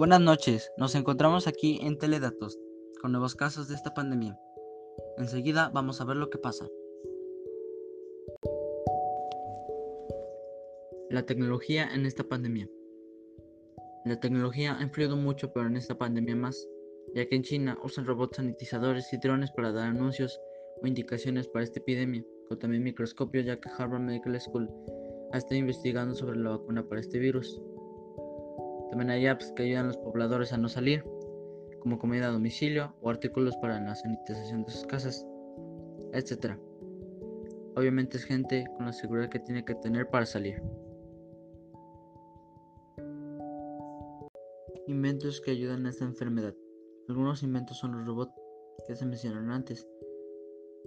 Buenas noches, nos encontramos aquí en Teledatos con nuevos casos de esta pandemia. Enseguida vamos a ver lo que pasa. La tecnología en esta pandemia. La tecnología ha influido mucho, pero en esta pandemia más, ya que en China usan robots sanitizadores y drones para dar anuncios o indicaciones para esta epidemia, con también microscopios, ya que Harvard Medical School ha estado investigando sobre la vacuna para este virus. También hay apps que ayudan a los pobladores a no salir, como comida a domicilio o artículos para la sanitización de sus casas, etc. Obviamente es gente con la seguridad que tiene que tener para salir. Inventos que ayudan a esta enfermedad. Algunos inventos son los robots que se mencionaron antes,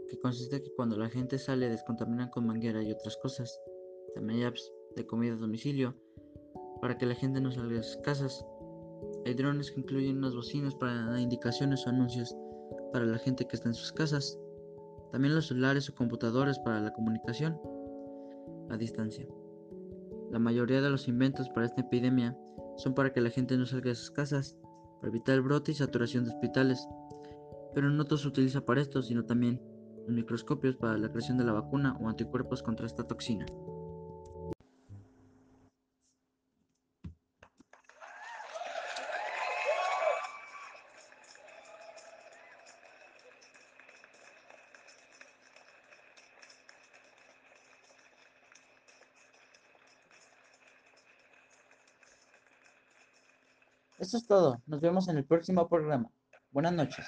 que consiste en que cuando la gente sale descontaminan con manguera y otras cosas. También hay apps de comida a domicilio para que la gente no salga de sus casas. Hay drones que incluyen unas bocinas para indicaciones o anuncios para la gente que está en sus casas. También los celulares o computadores para la comunicación a distancia. La mayoría de los inventos para esta epidemia son para que la gente no salga de sus casas, para evitar el brote y saturación de hospitales. Pero no todo se utiliza para esto, sino también los microscopios para la creación de la vacuna o anticuerpos contra esta toxina. Eso es todo. Nos vemos en el próximo programa. Buenas noches.